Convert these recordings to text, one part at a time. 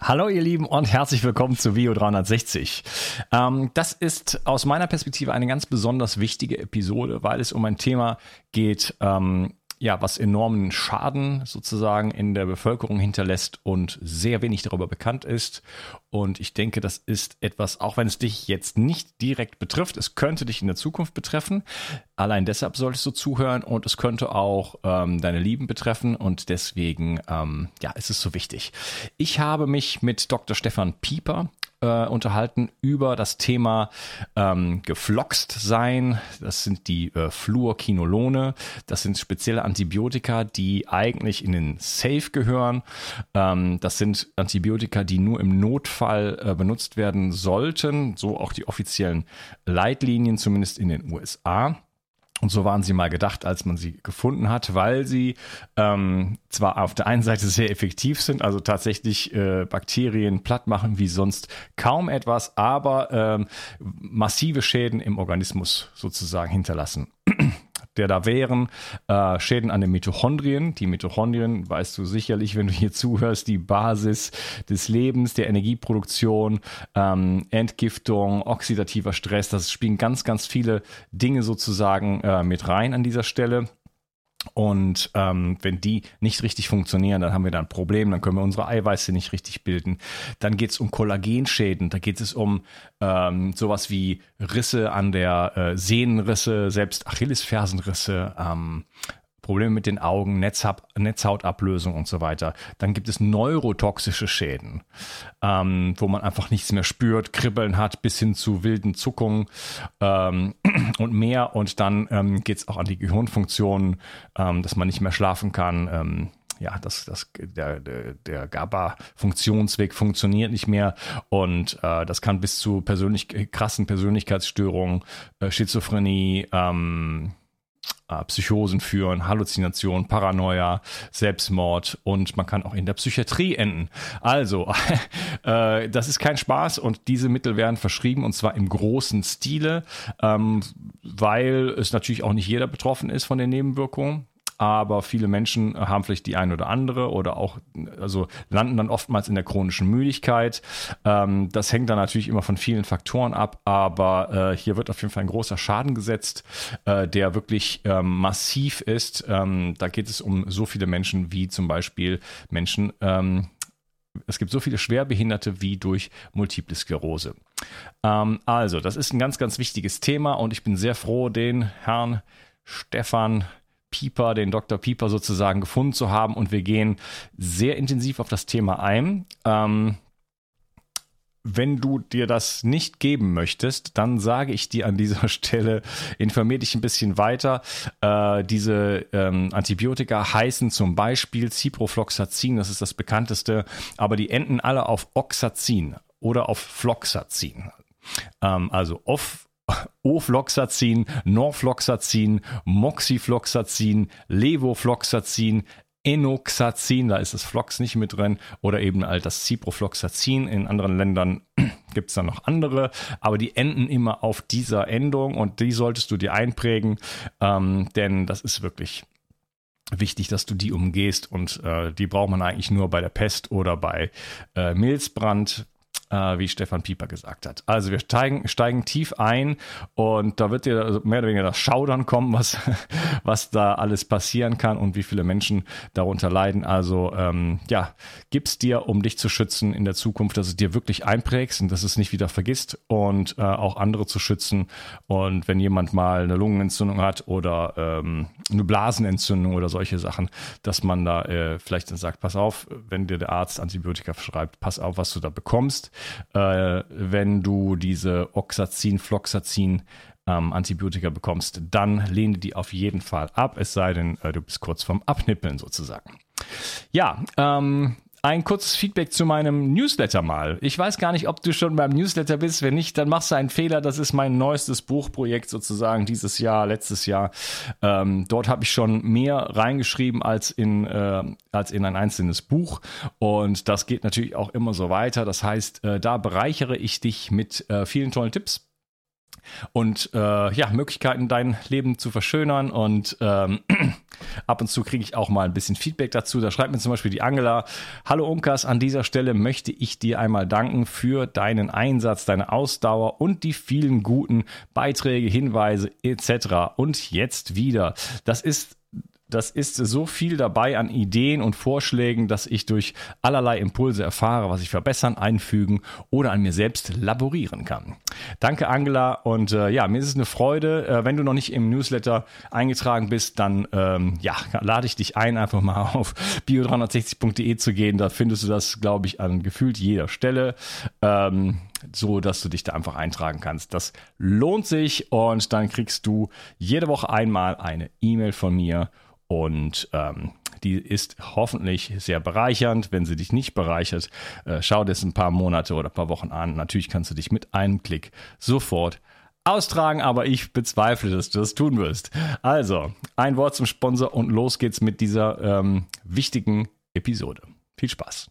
Hallo ihr Lieben und herzlich willkommen zu Vio 360. Ähm, das ist aus meiner Perspektive eine ganz besonders wichtige Episode, weil es um ein Thema geht, ähm, ja, was enormen Schaden sozusagen in der Bevölkerung hinterlässt und sehr wenig darüber bekannt ist. Und ich denke, das ist etwas, auch wenn es dich jetzt nicht direkt betrifft, es könnte dich in der Zukunft betreffen. Allein deshalb solltest du zuhören und es könnte auch ähm, deine Lieben betreffen und deswegen, ähm, ja, ist es so wichtig. Ich habe mich mit Dr. Stefan Pieper äh, unterhalten über das Thema ähm, gefloxt sein. Das sind die äh, Fluorquinolone. Das sind spezielle Antibiotika, die eigentlich in den Safe gehören. Ähm, das sind Antibiotika, die nur im Notfall äh, benutzt werden sollten. So auch die offiziellen Leitlinien, zumindest in den USA. Und so waren sie mal gedacht, als man sie gefunden hat, weil sie ähm, zwar auf der einen Seite sehr effektiv sind, also tatsächlich äh, Bakterien platt machen wie sonst kaum etwas, aber ähm, massive Schäden im Organismus sozusagen hinterlassen der da wären äh, Schäden an den Mitochondrien. Die Mitochondrien, weißt du sicherlich, wenn du hier zuhörst, die Basis des Lebens, der Energieproduktion, ähm, Entgiftung, oxidativer Stress. Das spielen ganz, ganz viele Dinge sozusagen äh, mit rein an dieser Stelle. Und ähm, wenn die nicht richtig funktionieren, dann haben wir da ein Problem, dann können wir unsere Eiweiße nicht richtig bilden. Dann geht es um Kollagenschäden, da geht es um ähm, sowas wie Risse an der äh, Sehnenrisse, selbst Achillesfersenrisse, ähm, Probleme mit den Augen, Netzhab Netzhautablösung und so weiter. Dann gibt es neurotoxische Schäden, ähm, wo man einfach nichts mehr spürt, Kribbeln hat bis hin zu wilden Zuckungen ähm, und mehr. Und dann ähm, geht es auch an die Gehirnfunktionen, ähm, dass man nicht mehr schlafen kann ähm, ja, das, das, der, der, der GABA-Funktionsweg funktioniert nicht mehr und äh, das kann bis zu persönlich, krassen Persönlichkeitsstörungen, äh, Schizophrenie, ähm, äh, Psychosen führen, Halluzination, Paranoia, Selbstmord und man kann auch in der Psychiatrie enden. Also, äh, das ist kein Spaß und diese Mittel werden verschrieben und zwar im großen Stile, ähm, weil es natürlich auch nicht jeder betroffen ist von den Nebenwirkungen aber viele Menschen haben vielleicht die eine oder andere oder auch, also landen dann oftmals in der chronischen Müdigkeit. Ähm, das hängt dann natürlich immer von vielen Faktoren ab, aber äh, hier wird auf jeden Fall ein großer Schaden gesetzt, äh, der wirklich ähm, massiv ist. Ähm, da geht es um so viele Menschen wie zum Beispiel Menschen, ähm, es gibt so viele Schwerbehinderte wie durch Multiple Sklerose. Ähm, also, das ist ein ganz, ganz wichtiges Thema und ich bin sehr froh, den Herrn Stefan Pieper, den Dr. Pieper sozusagen gefunden zu haben. Und wir gehen sehr intensiv auf das Thema ein. Ähm, wenn du dir das nicht geben möchtest, dann sage ich dir an dieser Stelle, informier dich ein bisschen weiter. Äh, diese ähm, Antibiotika heißen zum Beispiel Ciprofloxacin, das ist das bekannteste, aber die enden alle auf Oxazin oder auf Floxacin. Ähm, also off Ofloxacin, Norfloxacin, Moxifloxacin, Levofloxacin, Enoxacin, da ist das Flox nicht mit drin, oder eben halt das Ciprofloxacin. In anderen Ländern gibt es dann noch andere, aber die enden immer auf dieser Endung und die solltest du dir einprägen, ähm, denn das ist wirklich wichtig, dass du die umgehst und äh, die braucht man eigentlich nur bei der Pest oder bei äh, Milzbrand äh, wie Stefan Pieper gesagt hat. Also wir steigen, steigen tief ein und da wird dir mehr oder weniger das Schaudern kommen, was, was da alles passieren kann und wie viele Menschen darunter leiden. Also ähm, ja, gib's dir, um dich zu schützen in der Zukunft, dass es dir wirklich einprägst und dass es nicht wieder vergisst und äh, auch andere zu schützen. Und wenn jemand mal eine Lungenentzündung hat oder ähm, eine Blasenentzündung oder solche Sachen, dass man da äh, vielleicht dann sagt, pass auf, wenn dir der Arzt Antibiotika verschreibt, pass auf, was du da bekommst äh, wenn du diese Oxazin, Floxacin ähm, Antibiotika bekommst, dann lehne die auf jeden Fall ab, es sei denn, äh, du bist kurz vorm Abnippeln sozusagen. Ja, ähm, ein kurzes Feedback zu meinem Newsletter mal. Ich weiß gar nicht, ob du schon beim Newsletter bist. Wenn nicht, dann machst du einen Fehler. Das ist mein neuestes Buchprojekt sozusagen dieses Jahr, letztes Jahr. Ähm, dort habe ich schon mehr reingeschrieben als in, äh, als in ein einzelnes Buch. Und das geht natürlich auch immer so weiter. Das heißt, äh, da bereichere ich dich mit äh, vielen tollen Tipps und äh, ja, Möglichkeiten, dein Leben zu verschönern und ähm, ab und zu kriege ich auch mal ein bisschen Feedback dazu. Da schreibt mir zum Beispiel die Angela, hallo Unkas, an dieser Stelle möchte ich dir einmal danken für deinen Einsatz, deine Ausdauer und die vielen guten Beiträge, Hinweise etc. Und jetzt wieder. Das ist das ist so viel dabei an Ideen und Vorschlägen, dass ich durch allerlei Impulse erfahre, was ich verbessern, einfügen oder an mir selbst laborieren kann. Danke, Angela. Und äh, ja, mir ist es eine Freude. Äh, wenn du noch nicht im Newsletter eingetragen bist, dann ähm, ja, lade ich dich ein, einfach mal auf bio360.de zu gehen. Da findest du das, glaube ich, an gefühlt jeder Stelle. Ähm, so dass du dich da einfach eintragen kannst. Das lohnt sich und dann kriegst du jede Woche einmal eine E-Mail von mir und ähm, die ist hoffentlich sehr bereichernd. Wenn sie dich nicht bereichert, äh, schau dir es ein paar Monate oder ein paar Wochen an. Natürlich kannst du dich mit einem Klick sofort austragen, aber ich bezweifle, dass du das tun wirst. Also, ein Wort zum Sponsor und los geht's mit dieser ähm, wichtigen Episode. Viel Spaß.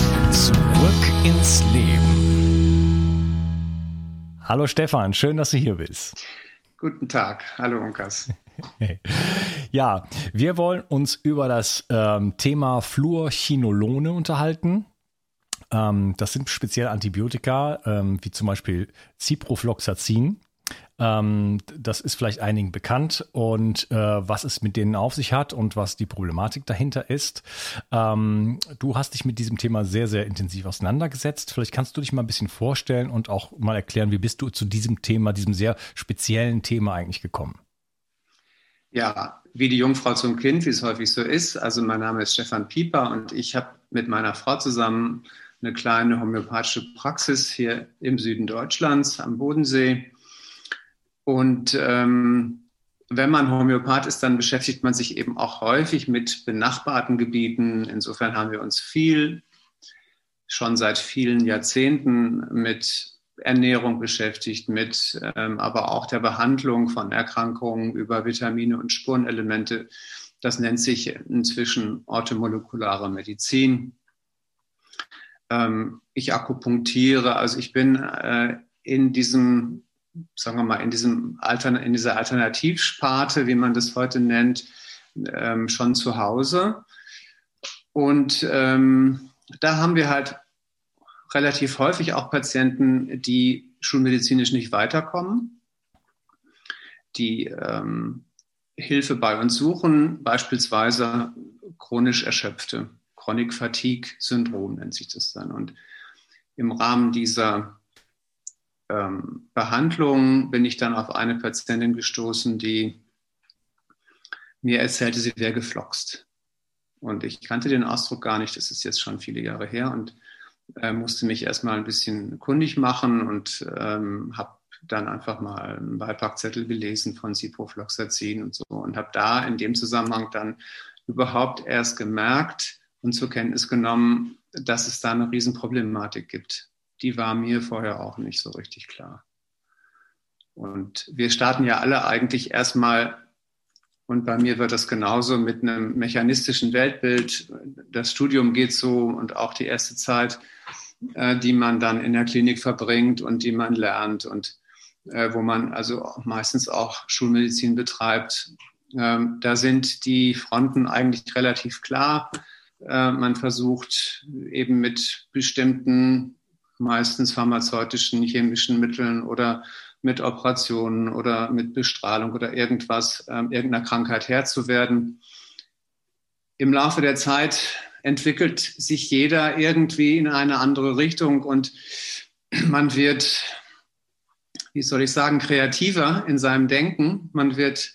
Zurück ins Leben. Hallo Stefan, schön, dass du hier bist. Guten Tag, hallo Unkas. Ja, wir wollen uns über das ähm, Thema Fluorchinolone unterhalten. Ähm, das sind speziell Antibiotika, ähm, wie zum Beispiel Ciprofloxacin. Ähm, das ist vielleicht einigen bekannt und äh, was es mit denen auf sich hat und was die Problematik dahinter ist. Ähm, du hast dich mit diesem Thema sehr, sehr intensiv auseinandergesetzt. Vielleicht kannst du dich mal ein bisschen vorstellen und auch mal erklären, wie bist du zu diesem Thema, diesem sehr speziellen Thema eigentlich gekommen? Ja, wie die Jungfrau zum Kind, wie es häufig so ist. Also mein Name ist Stefan Pieper und ich habe mit meiner Frau zusammen eine kleine homöopathische Praxis hier im Süden Deutschlands am Bodensee. Und ähm, wenn man Homöopath ist, dann beschäftigt man sich eben auch häufig mit benachbarten Gebieten. Insofern haben wir uns viel, schon seit vielen Jahrzehnten mit Ernährung beschäftigt, mit ähm, aber auch der Behandlung von Erkrankungen über Vitamine und Spurenelemente. Das nennt sich inzwischen orthomolekulare Medizin ähm, ich akupunktiere. Also ich bin äh, in diesem, sagen wir mal, in, diesem Altern in dieser Alternativsparte, wie man das heute nennt, ähm, schon zu Hause. Und ähm, da haben wir halt relativ häufig auch Patienten, die schulmedizinisch nicht weiterkommen, die ähm, Hilfe bei uns suchen, beispielsweise chronisch Erschöpfte Chronic Fatigue Syndrom nennt sich das dann. Und im Rahmen dieser ähm, Behandlung bin ich dann auf eine Patientin gestoßen, die mir erzählte, sie wäre gefloxt. Und ich kannte den Ausdruck gar nicht, das ist jetzt schon viele Jahre her und äh, musste mich erstmal ein bisschen kundig machen und ähm, habe dann einfach mal einen Beipackzettel gelesen von Ciprofloxacin und so und habe da in dem Zusammenhang dann überhaupt erst gemerkt und zur Kenntnis genommen, dass es da eine Riesenproblematik gibt. Die war mir vorher auch nicht so richtig klar. Und wir starten ja alle eigentlich erstmal und bei mir wird das genauso mit einem mechanistischen Weltbild. Das Studium geht so und auch die erste Zeit, äh, die man dann in der Klinik verbringt und die man lernt und äh, wo man also meistens auch Schulmedizin betreibt. Ähm, da sind die Fronten eigentlich relativ klar. Äh, man versucht eben mit bestimmten, meistens pharmazeutischen, chemischen Mitteln oder mit Operationen oder mit Bestrahlung oder irgendwas, äh, irgendeiner Krankheit Herr zu werden. Im Laufe der Zeit entwickelt sich jeder irgendwie in eine andere Richtung und man wird, wie soll ich sagen, kreativer in seinem Denken. Man wird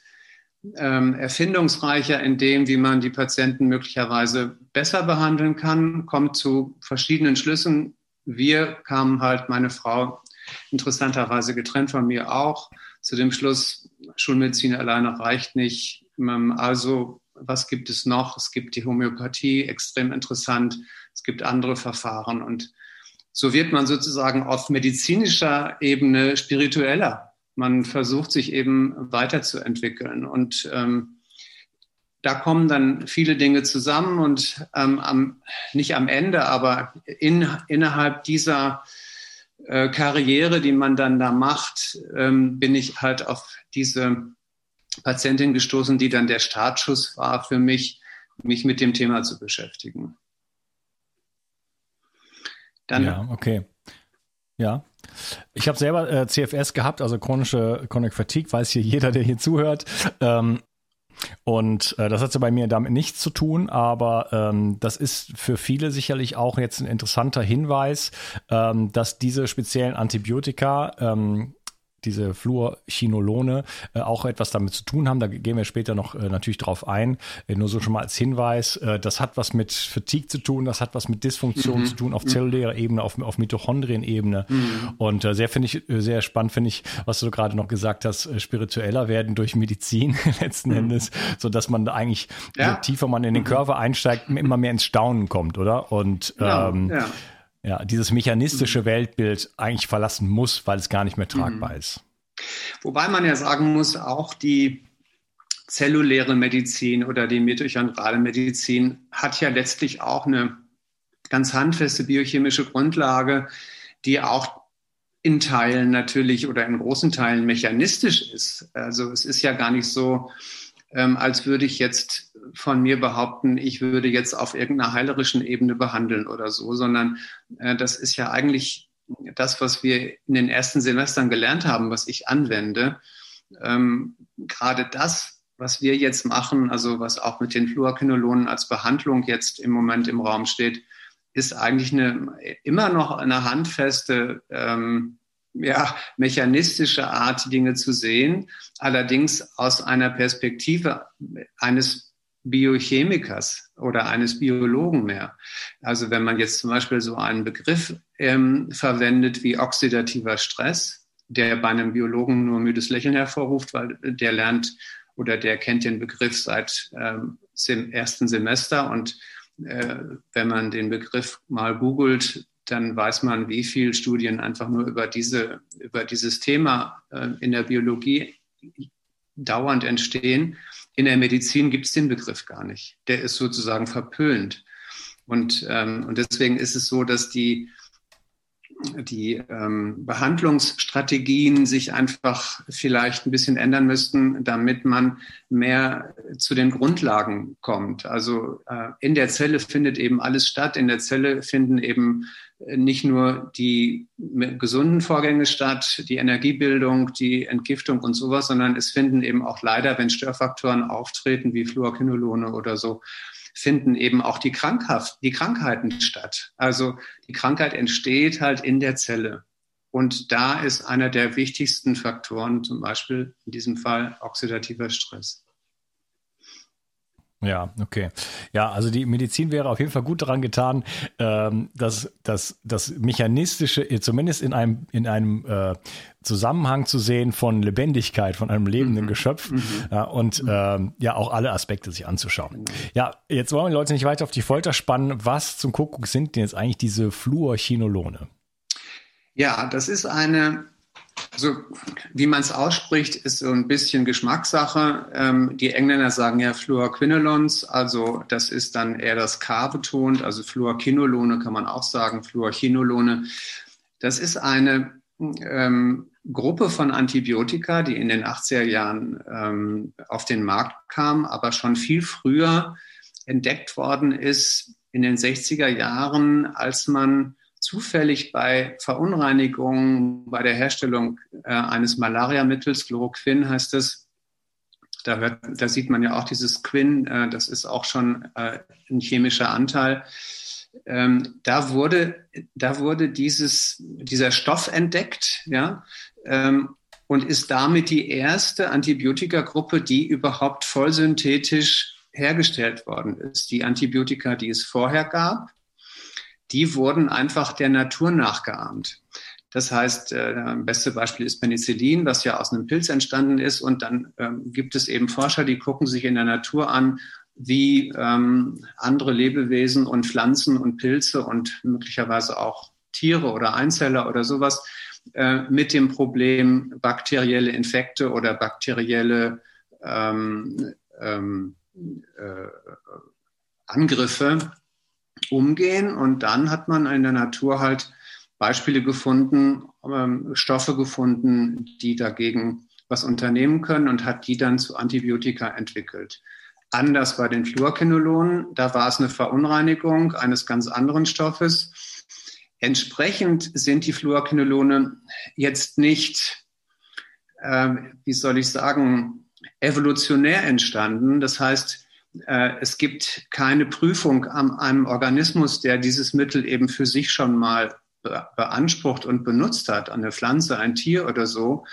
ähm, erfindungsreicher in dem, wie man die Patienten möglicherweise besser behandeln kann, kommt zu verschiedenen Schlüssen. Wir kamen halt, meine Frau interessanterweise getrennt von mir auch, zu dem Schluss, Schulmedizin alleine reicht nicht. Ähm, also, was gibt es noch? Es gibt die Homöopathie, extrem interessant. Es gibt andere Verfahren und so wird man sozusagen auf medizinischer Ebene spiritueller. Man versucht sich eben weiterzuentwickeln und ähm, da kommen dann viele Dinge zusammen und ähm, am, nicht am Ende, aber in, innerhalb dieser äh, Karriere, die man dann da macht, ähm, bin ich halt auf diese Patientin gestoßen, die dann der Startschuss war für mich, mich mit dem Thema zu beschäftigen. Dann, ja, okay. Ja. Ich habe selber äh, CFS gehabt, also chronische Chronic Fatigue, weiß hier jeder, der hier zuhört. Ähm, und äh, das hat ja bei mir damit nichts zu tun, aber ähm, das ist für viele sicherlich auch jetzt ein interessanter Hinweis, ähm, dass diese speziellen Antibiotika ähm, diese Fluorchinolone äh, auch etwas damit zu tun haben. Da gehen wir später noch äh, natürlich drauf ein. Äh, nur so schon mal als Hinweis, das hat was mit Fatigue zu tun, das hat was mit Dysfunktion mhm. zu tun auf mhm. zellulärer Ebene, auf, auf Mitochondrienebene. Mhm. Und sehr finde ich, sehr spannend finde ich, was du gerade noch gesagt hast, spiritueller werden durch Medizin letzten mhm. Endes, so dass man eigentlich, ja. je tiefer man in den mhm. Körper einsteigt, immer mehr ins Staunen kommt, oder? Und ja, ähm, ja ja, dieses mechanistische mhm. Weltbild eigentlich verlassen muss, weil es gar nicht mehr tragbar mhm. ist. Wobei man ja sagen muss, auch die zelluläre Medizin oder die mitochondrale Medizin hat ja letztlich auch eine ganz handfeste biochemische Grundlage, die auch in Teilen natürlich oder in großen Teilen mechanistisch ist. Also es ist ja gar nicht so, ähm, als würde ich jetzt von mir behaupten, ich würde jetzt auf irgendeiner heilerischen Ebene behandeln oder so, sondern äh, das ist ja eigentlich das, was wir in den ersten Semestern gelernt haben, was ich anwende. Ähm, gerade das, was wir jetzt machen, also was auch mit den Fluorquinolonen als Behandlung jetzt im Moment im Raum steht, ist eigentlich eine, immer noch eine handfeste ähm, ja, mechanistische Art, Dinge zu sehen, allerdings aus einer Perspektive eines Biochemikers oder eines Biologen mehr. Also wenn man jetzt zum Beispiel so einen Begriff ähm, verwendet wie oxidativer Stress, der bei einem Biologen nur müdes Lächeln hervorruft, weil der lernt oder der kennt den Begriff seit ähm, dem ersten Semester und äh, wenn man den Begriff mal googelt, dann weiß man, wie viele Studien einfach nur über, diese, über dieses Thema äh, in der Biologie dauernd entstehen. In der Medizin gibt es den Begriff gar nicht. Der ist sozusagen verpönt. Und, ähm, und deswegen ist es so, dass die die ähm, Behandlungsstrategien sich einfach vielleicht ein bisschen ändern müssten, damit man mehr zu den Grundlagen kommt. Also äh, in der Zelle findet eben alles statt. In der Zelle finden eben äh, nicht nur die gesunden Vorgänge statt, die Energiebildung, die Entgiftung und sowas, sondern es finden eben auch leider, wenn Störfaktoren auftreten wie Fluorquinolone oder so, finden eben auch die, Krankhaft, die Krankheiten statt. Also die Krankheit entsteht halt in der Zelle. Und da ist einer der wichtigsten Faktoren zum Beispiel in diesem Fall oxidativer Stress. Ja, okay. Ja, also die Medizin wäre auf jeden Fall gut daran getan, ähm, dass das, das Mechanistische zumindest in einem, in einem äh, Zusammenhang zu sehen von Lebendigkeit, von einem lebenden mhm. Geschöpf mhm. Ja, und mhm. ähm, ja auch alle Aspekte sich anzuschauen. Ja, jetzt wollen wir die Leute nicht weiter auf die Folter spannen. Was zum Kuckuck sind denn jetzt eigentlich diese Fluorchinolone? Ja, das ist eine also, wie man es ausspricht, ist so ein bisschen Geschmackssache. Ähm, die Engländer sagen ja Fluorquinolons, also das ist dann eher das K betont, also Fluorquinolone kann man auch sagen, Fluorchinolone. Das ist eine ähm, Gruppe von Antibiotika, die in den 80er Jahren ähm, auf den Markt kam, aber schon viel früher entdeckt worden ist in den 60er Jahren, als man zufällig bei Verunreinigungen bei der Herstellung äh, eines Malariamittels, Chloroquin heißt es, da, wird, da, sieht man ja auch dieses Quin, äh, das ist auch schon äh, ein chemischer Anteil. Ähm, da wurde, da wurde dieses, dieser Stoff entdeckt, ja, ähm, und ist damit die erste Antibiotikagruppe, die überhaupt vollsynthetisch hergestellt worden ist. Die Antibiotika, die es vorher gab, die wurden einfach der Natur nachgeahmt. Das heißt, äh, das beste Beispiel ist Penicillin, was ja aus einem Pilz entstanden ist. Und dann ähm, gibt es eben Forscher, die gucken sich in der Natur an, wie ähm, andere Lebewesen und Pflanzen und Pilze und möglicherweise auch Tiere oder Einzeller oder sowas äh, mit dem Problem bakterielle Infekte oder bakterielle ähm, ähm, äh, Angriffe umgehen. Und dann hat man in der Natur halt Beispiele gefunden, ähm, Stoffe gefunden, die dagegen was unternehmen können und hat die dann zu Antibiotika entwickelt. Anders bei den Fluorquinolonen, da war es eine Verunreinigung eines ganz anderen Stoffes. Entsprechend sind die Fluorquinolone jetzt nicht, äh, wie soll ich sagen, evolutionär entstanden. Das heißt, es gibt keine Prüfung an einem Organismus, der dieses Mittel eben für sich schon mal beansprucht und benutzt hat, eine Pflanze, ein Tier oder so,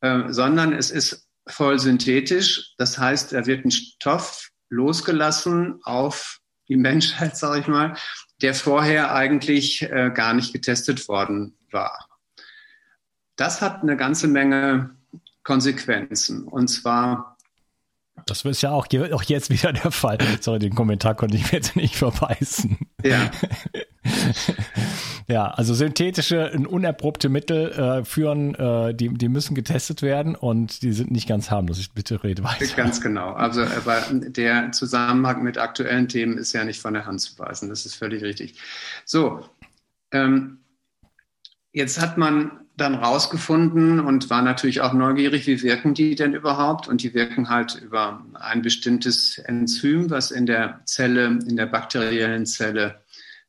äh, sondern es ist voll synthetisch. Das heißt, da wird ein Stoff losgelassen auf die Menschheit, sage ich mal, der vorher eigentlich äh, gar nicht getestet worden war. Das hat eine ganze Menge Konsequenzen. Und zwar das ist ja auch, auch jetzt wieder der Fall. Sorry, den Kommentar konnte ich mir jetzt nicht verbeißen. Ja. ja, also synthetische, unerprobte Mittel äh, führen, äh, die, die müssen getestet werden und die sind nicht ganz harmlos. Ich bitte rede weiter. Ganz genau. Also aber der Zusammenhang mit aktuellen Themen ist ja nicht von der Hand zu weisen. Das ist völlig richtig. So, ähm, jetzt hat man dann rausgefunden und war natürlich auch neugierig, wie wirken die denn überhaupt? Und die wirken halt über ein bestimmtes Enzym, was in der Zelle, in der bakteriellen Zelle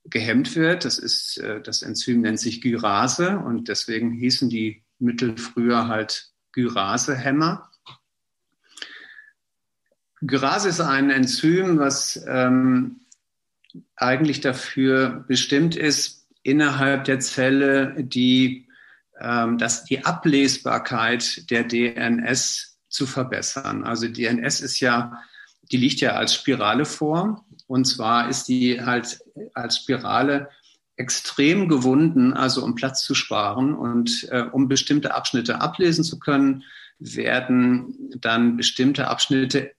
gehemmt wird. Das ist, äh, das Enzym nennt sich Gyrase und deswegen hießen die Mittel früher halt Gyrasehämmer. Gyrase ist ein Enzym, was ähm, eigentlich dafür bestimmt ist, innerhalb der Zelle die ähm, dass die Ablesbarkeit der DNS zu verbessern. Also DNS ist ja, die liegt ja als Spirale vor. Und zwar ist die halt als Spirale extrem gewunden, also um Platz zu sparen und äh, um bestimmte Abschnitte ablesen zu können, werden dann bestimmte Abschnitte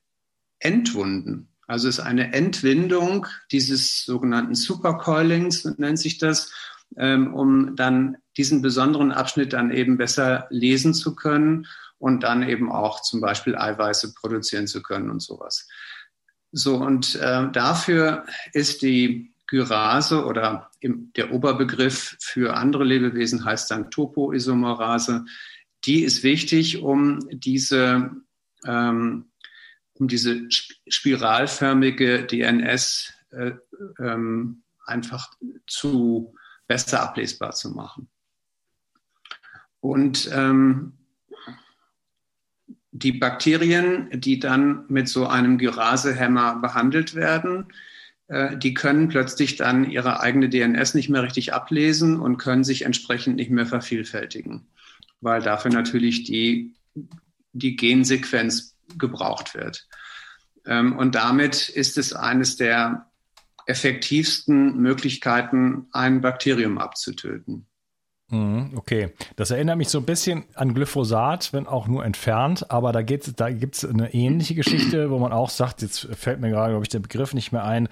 entwunden. Also es ist eine Entwindung dieses sogenannten Supercoilings, nennt sich das, ähm, um dann diesen besonderen Abschnitt dann eben besser lesen zu können und dann eben auch zum Beispiel Eiweiße produzieren zu können und sowas. So, und äh, dafür ist die Gyrase oder im, der Oberbegriff für andere Lebewesen heißt dann Topoisomerase. Die ist wichtig, um diese, ähm, um diese spiralförmige DNS äh, ähm, einfach zu besser ablesbar zu machen. Und ähm, die Bakterien, die dann mit so einem Gyrasehemmer behandelt werden, äh, die können plötzlich dann ihre eigene DNS nicht mehr richtig ablesen und können sich entsprechend nicht mehr vervielfältigen, weil dafür natürlich die, die Gensequenz gebraucht wird. Ähm, und damit ist es eines der effektivsten Möglichkeiten, ein Bakterium abzutöten. Mhm, okay, das erinnert mich so ein bisschen an Glyphosat, wenn auch nur entfernt, aber da, da gibt es eine ähnliche Geschichte, wo man auch sagt, jetzt fällt mir gerade, glaube ich, der Begriff nicht mehr ein,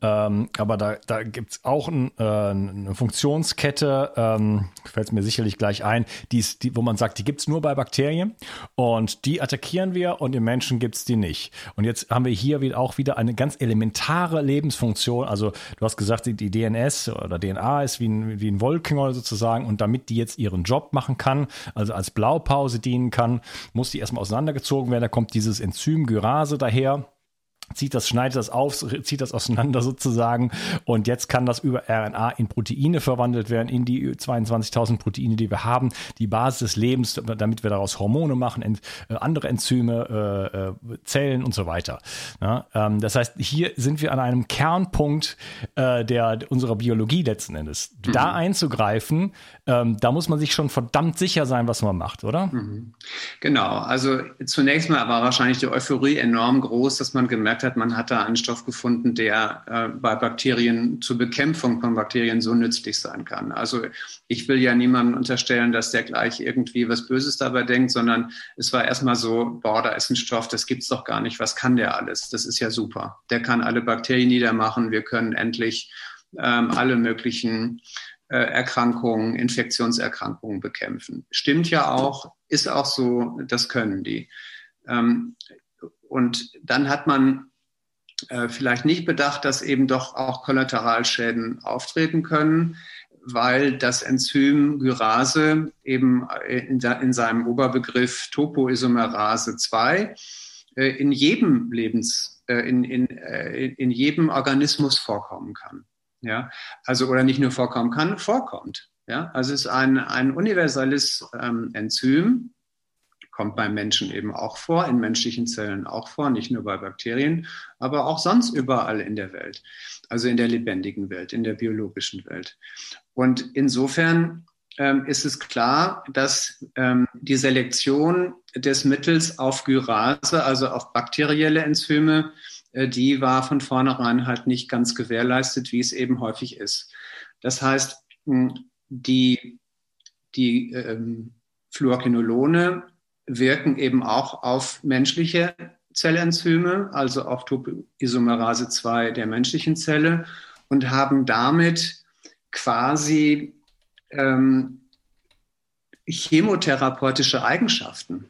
ähm, aber da, da gibt es auch ein, äh, eine Funktionskette, ähm, fällt mir sicherlich gleich ein, die's, die, wo man sagt, die gibt es nur bei Bakterien und die attackieren wir und im Menschen gibt es die nicht. Und jetzt haben wir hier auch wieder eine ganz elementare Lebensfunktion, also du hast gesagt, die, die DNS oder DNA ist wie ein, wie ein Wolkenknäuel sozusagen und damit die jetzt ihren Job machen kann, also als Blaupause dienen kann, muss die erstmal auseinandergezogen werden. Da kommt dieses Enzym Gyrase daher zieht das, schneidet das auf, zieht das auseinander sozusagen und jetzt kann das über RNA in Proteine verwandelt werden, in die 22.000 Proteine, die wir haben, die Basis des Lebens, damit wir daraus Hormone machen, ent, äh, andere Enzyme, äh, äh, Zellen und so weiter. Ja, ähm, das heißt, hier sind wir an einem Kernpunkt äh, der unserer Biologie letzten Endes. Mhm. Da einzugreifen, ähm, da muss man sich schon verdammt sicher sein, was man macht, oder? Mhm. Genau, also zunächst mal war wahrscheinlich die Euphorie enorm groß, dass man gemerkt hat, man hat da einen Stoff gefunden, der äh, bei Bakterien zur Bekämpfung von Bakterien so nützlich sein kann. Also ich will ja niemandem unterstellen, dass der gleich irgendwie was Böses dabei denkt, sondern es war erstmal so, boah, da ist ein Stoff, das gibt's doch gar nicht. Was kann der alles? Das ist ja super. Der kann alle Bakterien niedermachen. Wir können endlich ähm, alle möglichen äh, Erkrankungen, Infektionserkrankungen bekämpfen. Stimmt ja auch, ist auch so, das können die. Ähm, und dann hat man äh, vielleicht nicht bedacht, dass eben doch auch Kollateralschäden auftreten können, weil das Enzym Gyrase eben in, in seinem Oberbegriff Topoisomerase 2 äh, in jedem Lebens, äh, in, in, äh, in jedem Organismus vorkommen kann. Ja, also oder nicht nur vorkommen kann, vorkommt. Ja, also es ist ein, ein universelles ähm, Enzym, kommt beim Menschen eben auch vor, in menschlichen Zellen auch vor, nicht nur bei Bakterien, aber auch sonst überall in der Welt, also in der lebendigen Welt, in der biologischen Welt. Und insofern ähm, ist es klar, dass ähm, die Selektion des Mittels auf Gyrase, also auf bakterielle Enzyme, äh, die war von vornherein halt nicht ganz gewährleistet, wie es eben häufig ist. Das heißt, die, die ähm, Fluorquinolone wirken eben auch auf menschliche Zellenzyme, also auf Topoisomerase 2 der menschlichen Zelle und haben damit quasi ähm, chemotherapeutische Eigenschaften.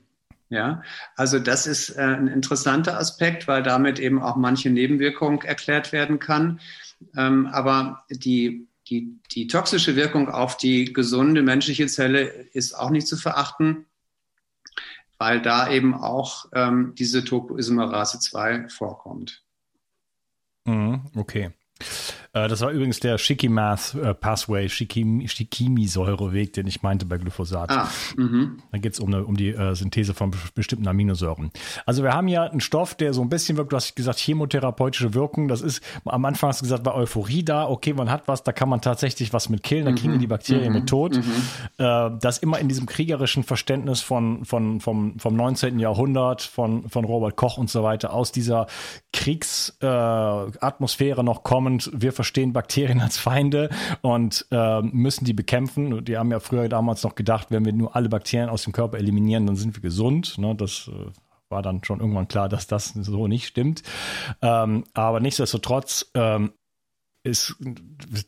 Ja, also das ist äh, ein interessanter Aspekt, weil damit eben auch manche Nebenwirkung erklärt werden kann. Ähm, aber die, die, die toxische Wirkung auf die gesunde menschliche Zelle ist auch nicht zu verachten weil da eben auch ähm, diese Topoisomerase 2 vorkommt. Mhm, okay. Äh, das war übrigens der Shikimaz äh, Pathway, Shikimi-Säureweg, den ich meinte bei Glyphosat. Ah, mhm. da geht es um, um die äh, Synthese von bestimmten Aminosäuren. Also wir haben ja einen Stoff, der so ein bisschen wirkt, du hast gesagt, chemotherapeutische Wirkung. Das ist, am Anfang hast du gesagt, war Euphorie da, okay, man hat was, da kann man tatsächlich was mit killen, kriegen mhm. die Bakterien mhm. mit tot. Äh, das immer in diesem kriegerischen Verständnis von, von, vom, vom 19. Jahrhundert, von, von Robert Koch und so weiter, aus dieser Kriegsatmosphäre äh, noch kommend. Wir verstehen Bakterien als Feinde und äh, müssen die bekämpfen. Die haben ja früher damals noch gedacht, wenn wir nur alle Bakterien aus dem Körper eliminieren, dann sind wir gesund. Ne? Das äh, war dann schon irgendwann klar, dass das so nicht stimmt. Ähm, aber nichtsdestotrotz ähm, ist,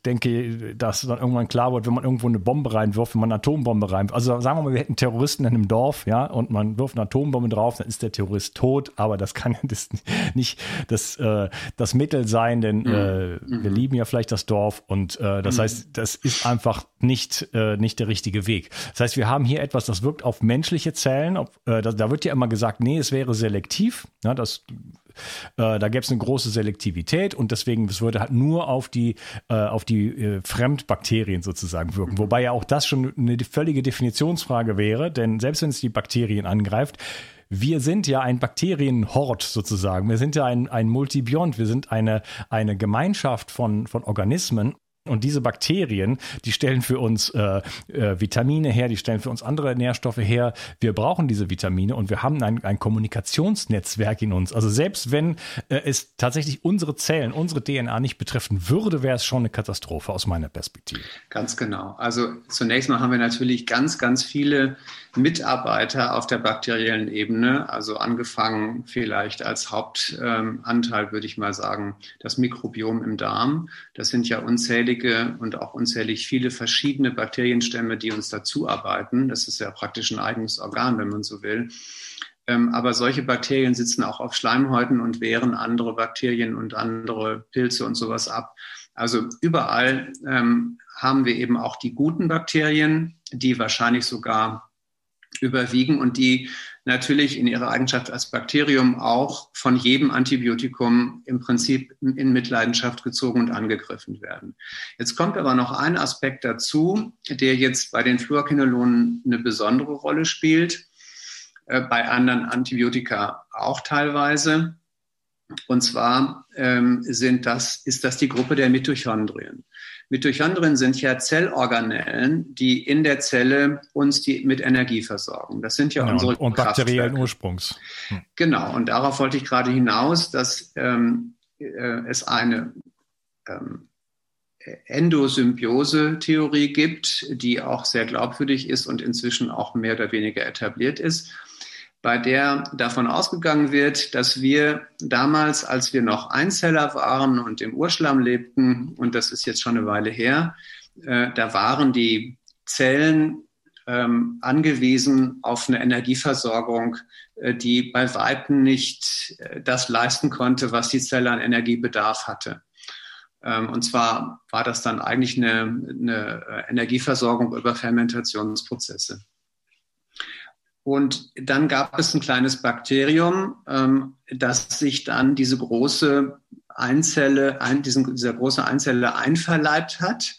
denke, dass dann irgendwann klar wird, wenn man irgendwo eine Bombe reinwirft, wenn man eine Atombombe reinwirft. Also sagen wir mal, wir hätten Terroristen in einem Dorf, ja, und man wirft eine Atombombe drauf, dann ist der Terrorist tot, aber das kann das nicht das, äh, das Mittel sein, denn mhm. äh, wir mhm. lieben ja vielleicht das Dorf und äh, das mhm. heißt, das ist einfach nicht, äh, nicht der richtige Weg. Das heißt, wir haben hier etwas, das wirkt auf menschliche Zellen, ob, äh, da, da wird ja immer gesagt, nee, es wäre selektiv, ja, das äh, da gäbe es eine große Selektivität und deswegen, es würde halt nur auf die, äh, auf die äh, Fremdbakterien sozusagen wirken. Wobei ja auch das schon eine völlige Definitionsfrage wäre, denn selbst wenn es die Bakterien angreift, wir sind ja ein Bakterienhort sozusagen. Wir sind ja ein, ein Multibiont. Wir sind eine, eine Gemeinschaft von, von Organismen. Und diese Bakterien, die stellen für uns äh, äh, Vitamine her, die stellen für uns andere Nährstoffe her. Wir brauchen diese Vitamine und wir haben ein, ein Kommunikationsnetzwerk in uns. Also selbst wenn äh, es tatsächlich unsere Zellen, unsere DNA nicht betreffen würde, wäre es schon eine Katastrophe aus meiner Perspektive. Ganz genau. Also zunächst mal haben wir natürlich ganz, ganz viele Mitarbeiter auf der bakteriellen Ebene, also angefangen vielleicht als Hauptanteil, ähm, würde ich mal sagen, das Mikrobiom im Darm. Das sind ja unzählige unzählige und auch unzählig viele verschiedene Bakterienstämme, die uns dazu arbeiten. Das ist ja praktisch ein eigenes Organ, wenn man so will. Ähm, aber solche Bakterien sitzen auch auf Schleimhäuten und wehren andere Bakterien und andere Pilze und sowas ab. Also überall ähm, haben wir eben auch die guten Bakterien, die wahrscheinlich sogar überwiegen und die natürlich in ihrer Eigenschaft als Bakterium auch von jedem Antibiotikum im Prinzip in Mitleidenschaft gezogen und angegriffen werden. Jetzt kommt aber noch ein Aspekt dazu, der jetzt bei den Fluorquinolonen eine besondere Rolle spielt, äh, bei anderen Antibiotika auch teilweise. Und zwar ähm, sind das, ist das die Gruppe der Mitochondrien. Mitochondrien sind ja Zellorganellen, die in der Zelle uns die mit Energie versorgen. Das sind ja genau, unsere und bakteriellen Ursprungs. Hm. Genau. Und darauf wollte ich gerade hinaus, dass ähm, äh, es eine ähm, Endosymbiose-Theorie gibt, die auch sehr glaubwürdig ist und inzwischen auch mehr oder weniger etabliert ist bei der davon ausgegangen wird, dass wir damals, als wir noch Einzeller waren und im Urschlamm lebten, und das ist jetzt schon eine Weile her, äh, da waren die Zellen ähm, angewiesen auf eine Energieversorgung, äh, die bei Weitem nicht äh, das leisten konnte, was die Zelle an Energiebedarf hatte. Ähm, und zwar war das dann eigentlich eine, eine äh, Energieversorgung über Fermentationsprozesse. Und dann gab es ein kleines Bakterium, ähm, das sich dann diese große Einzelle, ein, diesen, dieser große Einzelle einverleibt hat.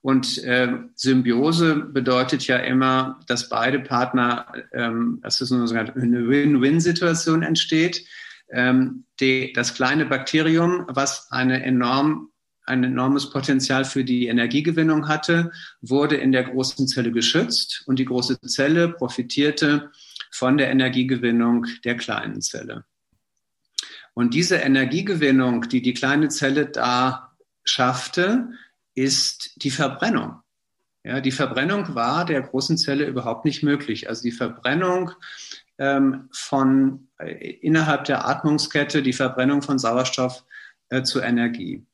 Und äh, Symbiose bedeutet ja immer, dass beide Partner, ähm, dass es eine Win-Win-Situation entsteht. Ähm, die, das kleine Bakterium, was eine enorm ein enormes Potenzial für die Energiegewinnung hatte, wurde in der großen Zelle geschützt und die große Zelle profitierte von der Energiegewinnung der kleinen Zelle. Und diese Energiegewinnung, die die kleine Zelle da schaffte, ist die Verbrennung. Ja, die Verbrennung war der großen Zelle überhaupt nicht möglich. Also die Verbrennung ähm, von äh, innerhalb der Atmungskette, die Verbrennung von Sauerstoff äh, zu Energie.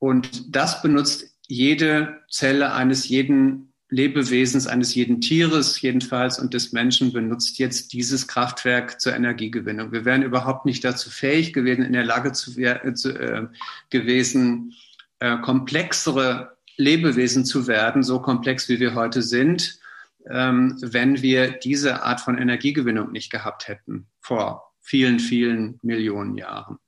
Und das benutzt jede Zelle eines jeden Lebewesens, eines jeden Tieres jedenfalls und des Menschen benutzt jetzt dieses Kraftwerk zur Energiegewinnung. Wir wären überhaupt nicht dazu fähig gewesen, in der Lage zu, äh, zu, äh, gewesen, äh, komplexere Lebewesen zu werden, so komplex wie wir heute sind, ähm, wenn wir diese Art von Energiegewinnung nicht gehabt hätten vor vielen, vielen Millionen Jahren.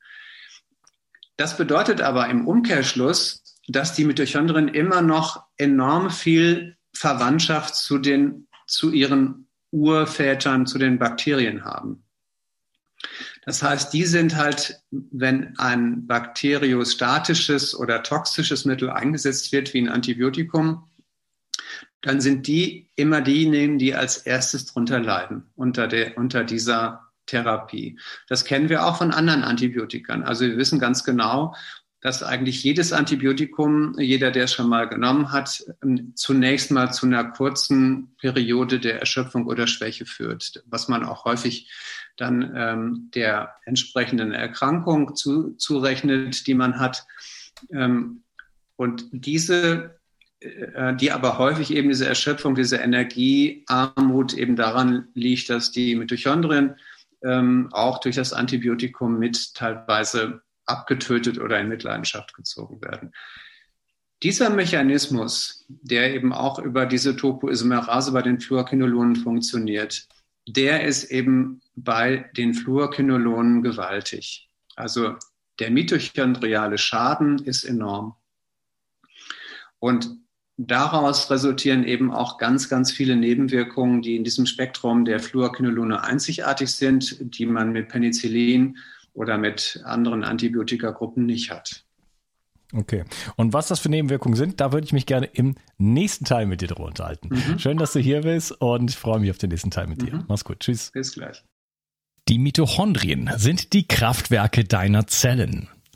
Das bedeutet aber im Umkehrschluss, dass die Mitochondrien immer noch enorm viel Verwandtschaft zu, den, zu ihren Urvätern, zu den Bakterien haben. Das heißt, die sind halt, wenn ein bakteriostatisches oder toxisches Mittel eingesetzt wird, wie ein Antibiotikum, dann sind die immer diejenigen, die als erstes drunter leiden unter, der, unter dieser Therapie. Das kennen wir auch von anderen Antibiotikern. Also wir wissen ganz genau, dass eigentlich jedes Antibiotikum, jeder, der es schon mal genommen hat, ähm, zunächst mal zu einer kurzen Periode der Erschöpfung oder Schwäche führt, was man auch häufig dann ähm, der entsprechenden Erkrankung zu, zurechnet, die man hat. Ähm, und diese, äh, die aber häufig eben diese Erschöpfung, diese Energiearmut eben daran liegt, dass die Mitochondrien ähm, auch durch das Antibiotikum mit teilweise abgetötet oder in Mitleidenschaft gezogen werden. Dieser Mechanismus, der eben auch über diese Topoisomerase bei den Fluorquinolonen funktioniert, der ist eben bei den Fluorquinolonen gewaltig. Also der mitochondriale Schaden ist enorm. Und daraus resultieren eben auch ganz, ganz viele Nebenwirkungen, die in diesem Spektrum der Fluorquinolone einzigartig sind, die man mit Penicillin oder mit anderen Antibiotikagruppen nicht hat. Okay. Und was das für Nebenwirkungen sind, da würde ich mich gerne im nächsten Teil mit dir drüber unterhalten. Mhm. Schön, dass du hier bist und ich freue mich auf den nächsten Teil mit dir. Mhm. Mach's gut. Tschüss. Bis gleich. Die Mitochondrien sind die Kraftwerke deiner Zellen.